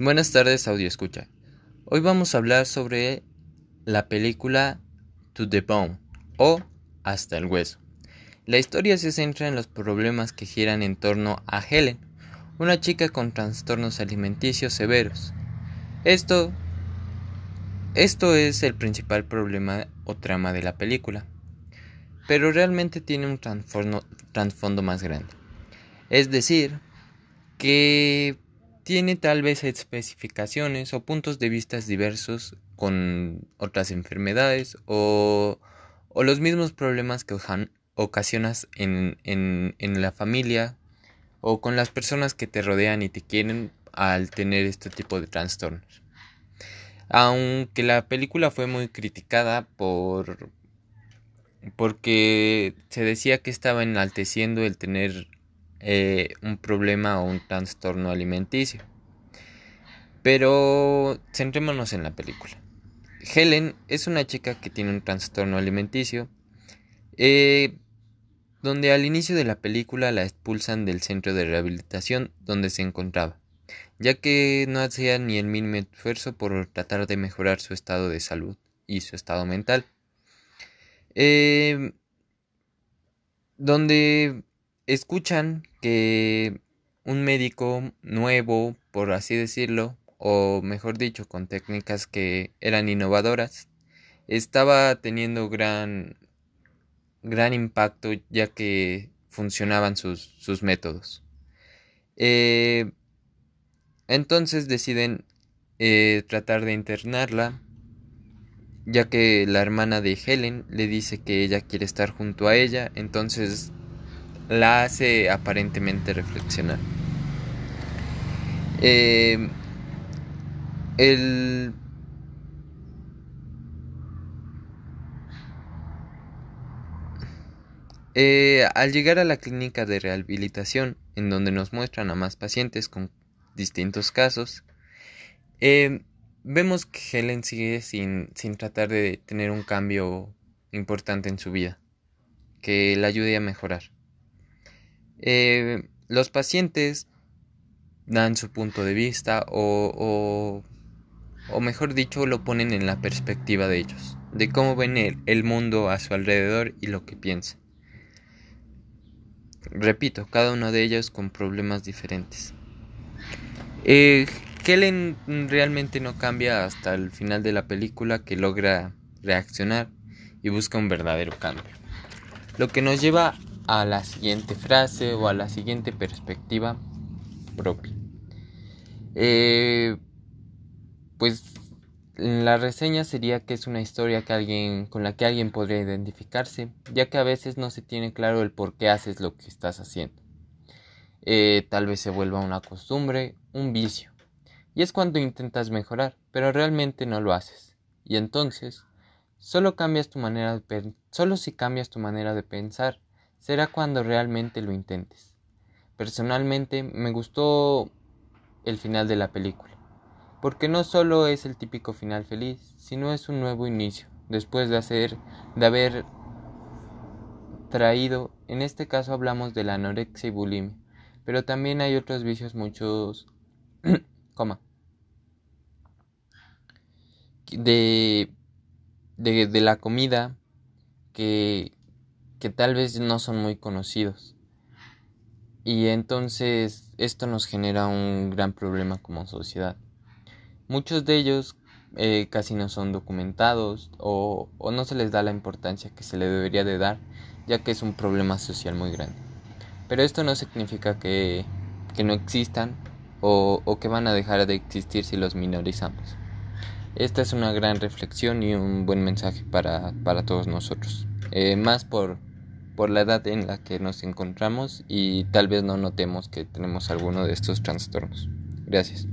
Buenas tardes, audio escucha. Hoy vamos a hablar sobre la película To the Bone o Hasta el Hueso. La historia se centra en los problemas que giran en torno a Helen, una chica con trastornos alimenticios severos. Esto, esto es el principal problema o trama de la película, pero realmente tiene un trasfondo más grande. Es decir, que tiene tal vez especificaciones o puntos de vista diversos con otras enfermedades o, los mismos problemas que ocasionas en, en, la familia o con las personas que te rodean y te quieren al tener este tipo de trastornos. Aunque la película fue muy criticada por porque se decía que estaba enalteciendo el tener eh, un problema o un trastorno alimenticio. Pero centrémonos en la película. Helen es una chica que tiene un trastorno alimenticio, eh, donde al inicio de la película la expulsan del centro de rehabilitación donde se encontraba, ya que no hacía ni el mínimo esfuerzo por tratar de mejorar su estado de salud y su estado mental. Eh, donde escuchan que un médico nuevo, por así decirlo, o mejor dicho, con técnicas que eran innovadoras, estaba teniendo gran, gran impacto ya que funcionaban sus, sus métodos. Eh, entonces deciden eh, tratar de internarla, ya que la hermana de Helen le dice que ella quiere estar junto a ella, entonces la hace aparentemente reflexionar. Eh, el eh, al llegar a la clínica de rehabilitación, en donde nos muestran a más pacientes con distintos casos, eh, vemos que Helen sigue sin, sin tratar de tener un cambio importante en su vida, que la ayude a mejorar. Eh, los pacientes dan su punto de vista o, o, mejor dicho lo ponen en la perspectiva de ellos, de cómo ven el, mundo a su alrededor y lo que piensan. Repito, cada uno de ellos con problemas diferentes. Eh, Helen realmente no cambia hasta el final de la película que logra reaccionar y busca un verdadero cambio. Lo que nos lleva a la siguiente frase o a la siguiente perspectiva propia. Eh, pues la reseña sería que es una historia que alguien, con la que alguien podría identificarse, ya que a veces no se tiene claro el por qué haces lo que estás haciendo. Eh, tal vez se vuelva una costumbre, un vicio. Y es cuando intentas mejorar, pero realmente no lo haces. Y entonces, solo cambias tu manera de solo si cambias tu manera de pensar, será cuando realmente lo intentes. Personalmente me gustó el final de la película, porque no solo es el típico final feliz, sino es un nuevo inicio, después de hacer de haber traído, en este caso hablamos de la anorexia y bulimia, pero también hay otros vicios muchos coma de, de, de la comida que que tal vez no son muy conocidos. Y entonces esto nos genera un gran problema como sociedad. Muchos de ellos eh, casi no son documentados o, no se les da la importancia que se le debería de dar, ya que es un problema social muy grande. Pero esto no significa que, no existan o, que van a dejar de existir si los minorizamos. Esta es una gran reflexión y un buen mensaje para, para todos nosotros. Eh, más por, por la edad en la que nos encontramos y tal vez no notemos que tenemos alguno de estos trastornos. Gracias.